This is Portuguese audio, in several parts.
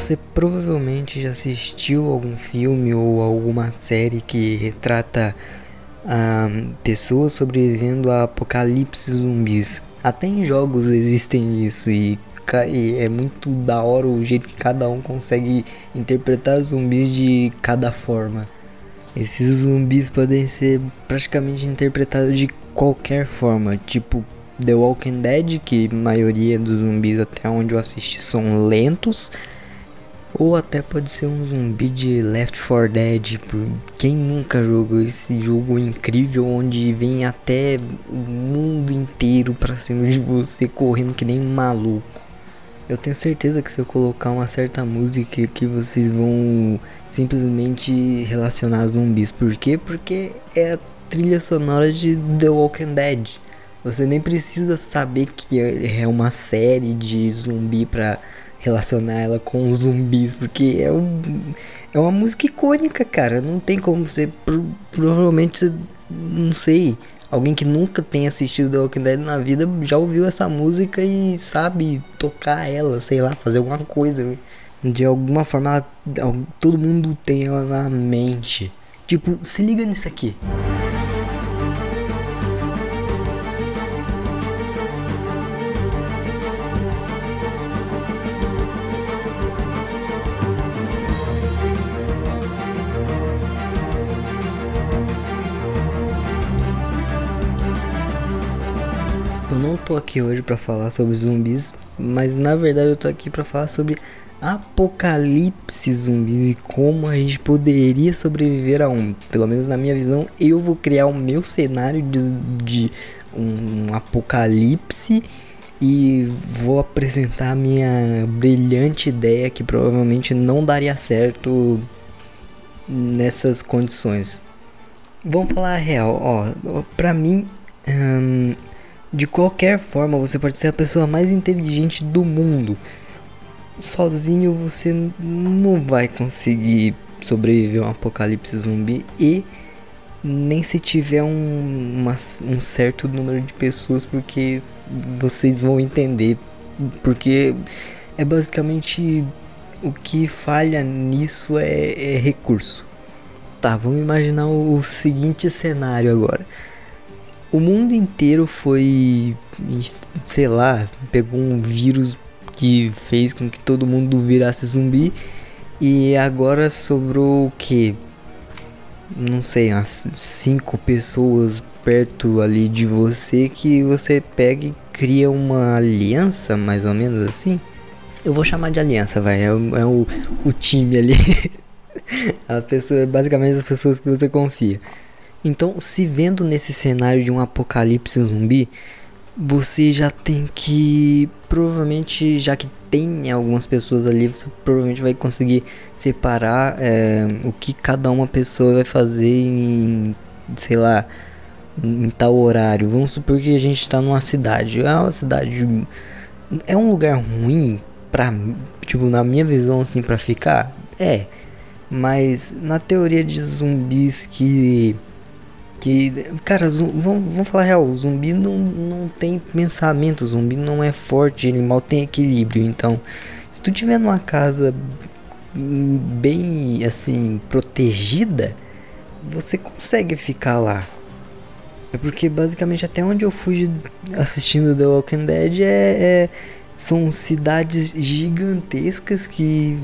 Você provavelmente já assistiu algum filme ou alguma série que retrata ah, pessoas sobrevivendo a apocalipse zumbis. Até em jogos existem isso e, e é muito da hora o jeito que cada um consegue interpretar zumbis de cada forma. Esses zumbis podem ser praticamente interpretados de qualquer forma, tipo The Walking Dead, que a maioria dos zumbis até onde eu assisti são lentos, ou até pode ser um zumbi de Left 4 Dead, quem nunca jogou esse jogo incrível onde vem até o mundo inteiro pra cima de você correndo que nem um maluco. Eu tenho certeza que se eu colocar uma certa música que vocês vão simplesmente relacionar zumbis. Por quê? Porque é a trilha sonora de The Walking Dead. Você nem precisa saber que é uma série de zumbi pra relacionar ela com zumbis, porque é, um, é uma música icônica, cara. Não tem como você. Provavelmente, não sei. Alguém que nunca tenha assistido The Walking Dead na vida já ouviu essa música e sabe tocar ela, sei lá, fazer alguma coisa. De alguma forma, todo mundo tem ela na mente. Tipo, se liga nisso aqui. Eu tô aqui hoje para falar sobre zumbis, mas na verdade eu tô aqui para falar sobre apocalipse zumbis e como a gente poderia sobreviver a um. Pelo menos na minha visão, eu vou criar o meu cenário de, de um apocalipse e vou apresentar a minha brilhante ideia que provavelmente não daria certo nessas condições. Vamos falar a real, ó, pra mim. Hum, de qualquer forma, você pode ser a pessoa mais inteligente do mundo. Sozinho você não vai conseguir sobreviver a um apocalipse zumbi e nem se tiver um, uma, um certo número de pessoas, porque vocês vão entender. Porque é basicamente o que falha nisso é, é recurso. Tá, vamos imaginar o, o seguinte cenário agora o mundo inteiro foi, sei lá, pegou um vírus que fez com que todo mundo virasse zumbi e agora sobrou o que? Não sei, umas cinco pessoas perto ali de você que você pega e cria uma aliança, mais ou menos assim. Eu vou chamar de aliança, vai, é, o, é o, o time ali. as pessoas, basicamente as pessoas que você confia. Então, se vendo nesse cenário de um apocalipse zumbi, você já tem que provavelmente, já que tem algumas pessoas ali, você provavelmente vai conseguir separar é, o que cada uma pessoa vai fazer em, sei lá, em tal horário. Vamos supor que a gente está numa cidade, é uma cidade, é um lugar ruim para, tipo, na minha visão assim, para ficar, é. Mas na teoria de zumbis que que, cara, vamos, vamos falar real, o zumbi não, não tem pensamento, o zumbi não é forte, ele mal tem equilíbrio. Então, se tu tiver numa casa bem assim protegida, você consegue ficar lá. É porque basicamente até onde eu fui assistindo The Walking Dead é, é são cidades gigantescas que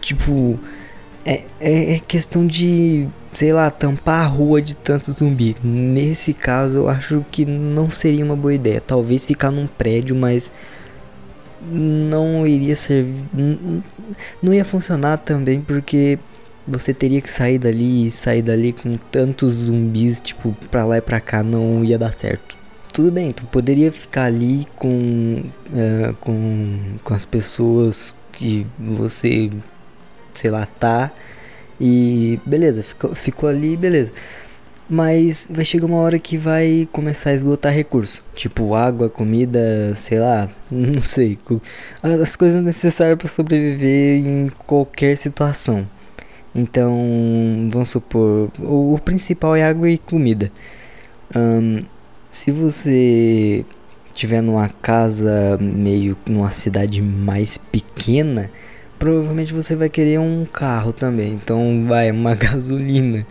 tipo é, é, é questão de sei lá, tampar a rua de tanto zumbi. Nesse caso, eu acho que não seria uma boa ideia. Talvez ficar num prédio, mas não iria ser. Não ia funcionar também porque você teria que sair dali e sair dali com tantos zumbis, tipo, pra lá e pra cá, não ia dar certo. Tudo bem, tu poderia ficar ali com, uh, com, com as pessoas que você, sei lá, tá e beleza, ficou, ficou ali, beleza. Mas vai chegar uma hora que vai começar a esgotar recurso. Tipo água, comida, sei lá, não sei. As coisas necessárias para sobreviver em qualquer situação. Então, vamos supor, o, o principal é água e comida. Um, se você tiver numa casa meio numa cidade mais pequena, provavelmente você vai querer um carro também, então vai uma gasolina.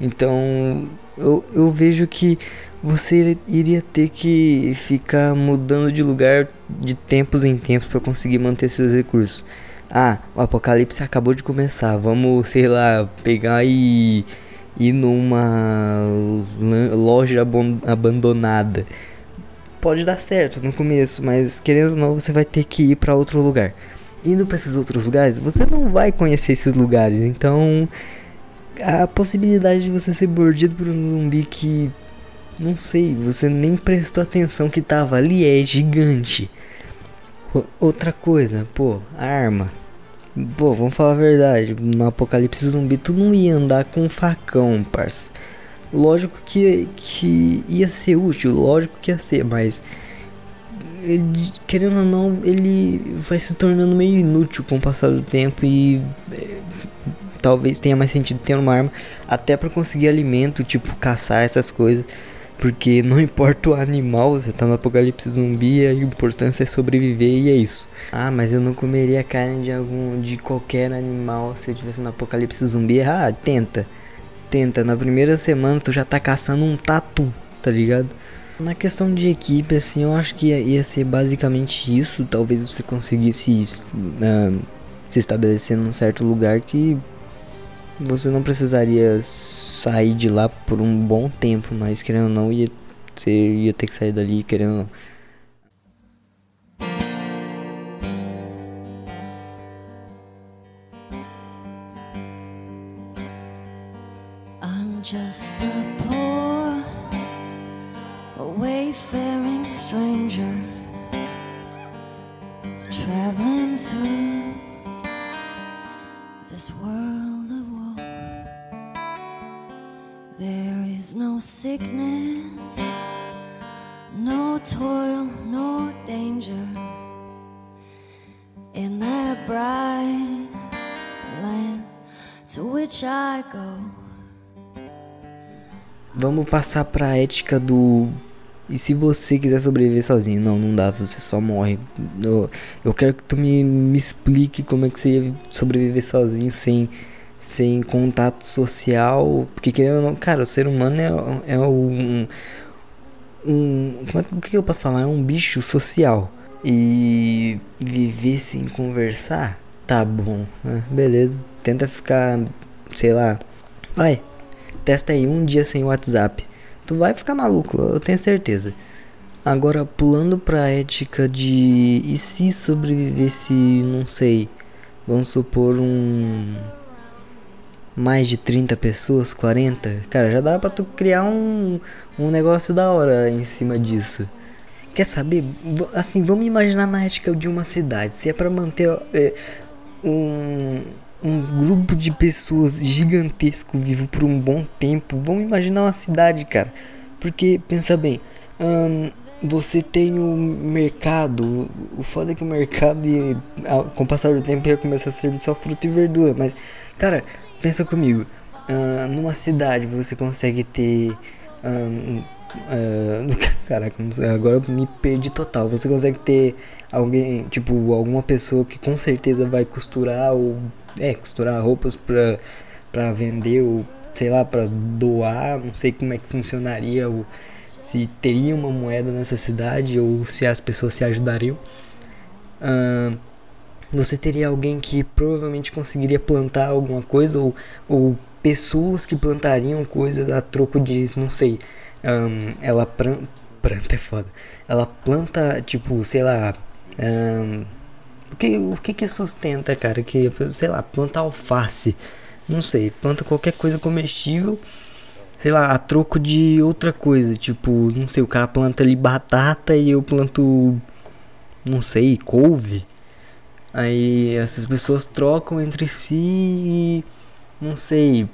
Então eu, eu vejo que você iria ter que ficar mudando de lugar de tempos em tempos para conseguir manter seus recursos. Ah, o apocalipse acabou de começar. Vamos, sei lá, pegar e ir numa loja abandonada. Pode dar certo no começo, mas querendo ou não, você vai ter que ir para outro lugar. Indo para esses outros lugares, você não vai conhecer esses lugares, então a possibilidade de você ser mordido por um zumbi que não sei, você nem prestou atenção que tava ali é gigante. Outra coisa, pô, arma. Pô, vamos falar a verdade. No apocalipse zumbi, tu não ia andar com um facão, parça. Lógico que, que ia ser útil, lógico que ia ser, mas. Ele, querendo ou não, ele vai se tornando meio inútil com o passar do tempo e. É, talvez tenha mais sentido ter uma arma, até para conseguir alimento, tipo caçar essas coisas. Porque não importa o animal, você tá no apocalipse zumbi, a importância é sobreviver e é isso. Ah, mas eu não comeria carne de algum de qualquer animal se eu tivesse no apocalipse zumbi. Ah, tenta. Tenta, na primeira semana tu já tá caçando um tatu, tá ligado? Na questão de equipe, assim, eu acho que ia, ser basicamente isso. Talvez você conseguisse uh, se estabelecer num certo lugar que você não precisaria sair de lá por um bom tempo, mas querendo ou não, ia, você ia ter que sair dali, querendo ou não. Wayfaring stranger traveling through this world of There is no sickness, no toil, no danger in that bright land to which I go. Vamos passar para a ética do e se você quiser sobreviver sozinho? Não, não dá, você só morre. Eu, eu quero que tu me, me explique como é que você ia sobreviver sozinho sem sem contato social, porque querendo ou não, cara, o ser humano é, é um, um como é, o que eu posso falar? É um bicho social. E viver sem conversar, tá bom, né? beleza. Tenta ficar, sei lá, vai, testa aí um dia sem WhatsApp. Tu vai ficar maluco, eu tenho certeza. Agora, pulando pra ética de. E se sobreviver se, não sei, vamos supor um mais de 30 pessoas, 40, cara, já dá pra tu criar um, um negócio da hora em cima disso. Quer saber? Assim, vamos imaginar na ética de uma cidade. Se é pra manter é, um, um grupo de pessoas gigantesco vivo por um bom tempo, vamos imaginar uma cidade, cara. Porque, pensa bem, hum, você tem o mercado. O foda é que o mercado, com o passar do tempo, ia começar a servir só fruta e verdura. Mas, cara, pensa comigo, uh, numa cidade você consegue ter. Uh, uh, caraca, agora eu me perdi total. Você consegue ter alguém, tipo, alguma pessoa que com certeza vai costurar ou. É, costurar roupas pra, pra vender ou sei lá, pra doar. Não sei como é que funcionaria ou se teria uma moeda nessa cidade ou se as pessoas se ajudariam. Uh, você teria alguém que provavelmente conseguiria plantar alguma coisa ou, ou pessoas que plantariam coisas a troco de, não sei, um, ela planta, planta é foda, ela planta, tipo, sei lá, um, o que, o que que sustenta, cara, que, sei lá, planta alface, não sei, planta qualquer coisa comestível, sei lá, a troco de outra coisa, tipo, não sei, o cara planta ali batata e eu planto, não sei, couve, Aí essas pessoas trocam entre si e não sei.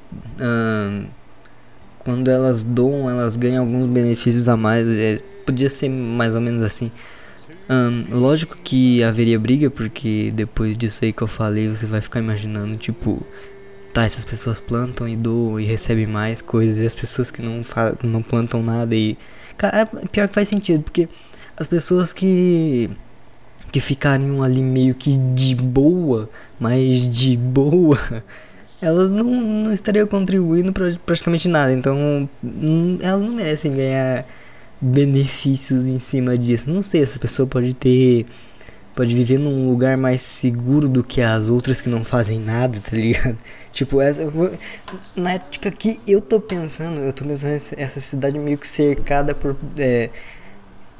Quando elas doam, elas ganham alguns benefícios a mais. É, podia ser mais ou menos assim. Hum, lógico que haveria briga, porque depois disso aí que eu falei, você vai ficar imaginando, tipo, tá, essas pessoas plantam e doam e recebem mais coisas, e as pessoas que não, não plantam nada e. Cara, é pior que faz sentido, porque as pessoas que que ficariam ali meio que de boa, mas de boa, elas não, não estariam contribuindo para praticamente nada. Então, elas não merecem ganhar benefícios em cima disso. Não sei, essa pessoa pode ter. Pode viver num lugar mais seguro do que as outras que não fazem nada, tá ligado? Tipo, essa, na época que eu tô pensando, eu tô pensando essa cidade meio que cercada por. É,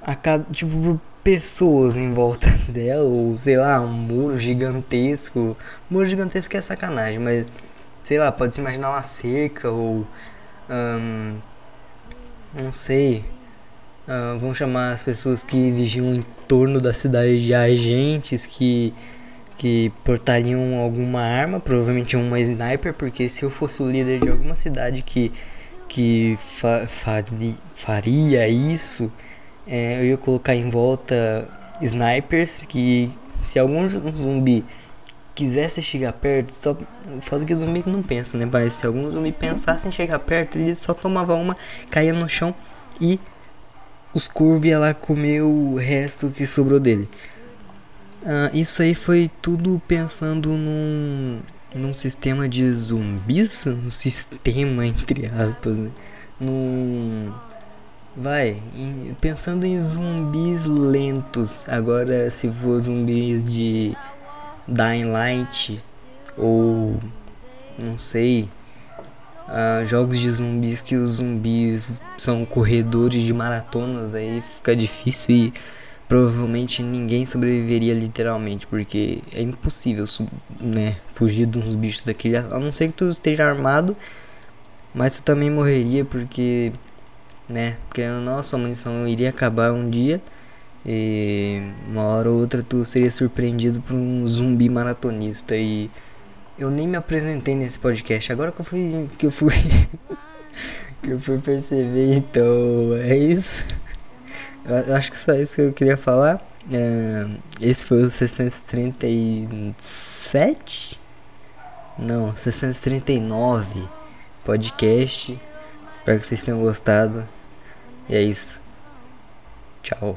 a tipo, por pessoas em volta dela, ou sei lá, um muro gigantesco. Muro gigantesco é sacanagem, mas sei lá, pode se imaginar uma cerca ou. Hum, não sei. Uh, vão chamar as pessoas que vigiam em torno da cidade de agentes que, que portariam alguma arma, provavelmente uma sniper, porque se eu fosse o líder de alguma cidade que, que fa faria isso, é, eu ia colocar em volta snipers que se algum zumbi quisesse chegar perto, só falo que zumbi não pensa, né? Mas se algum zumbi pensasse em chegar perto, ele só tomava uma, caía no chão e os curvos ia lá comer o resto que sobrou dele. Ah, isso aí foi tudo pensando num, num sistema de zumbis, um sistema entre aspas, né? Num Vai, pensando em zumbis lentos, agora se for zumbis de Dying Light ou não sei, uh, jogos de zumbis que os zumbis são corredores de maratonas, aí fica difícil e provavelmente ninguém sobreviveria literalmente, porque é impossível, né, fugir de uns bichos daquele, a não ser que tu esteja armado, mas tu também morreria porque né? Porque a nossa munição iria acabar um dia e uma hora ou outra tu seria surpreendido por um zumbi maratonista e eu nem me apresentei nesse podcast. Agora que eu fui que eu fui que eu fui perceber, então é isso. Eu acho que só isso que eu queria falar. É, esse foi o 637? Não, 639 podcast. Espero que vocês tenham gostado. E é isso. Tchau.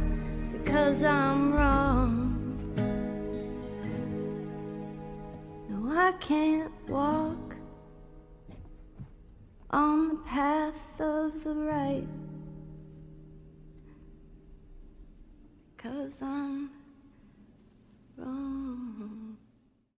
because I'm wrong. No, I can't walk on the path of the right because I'm wrong.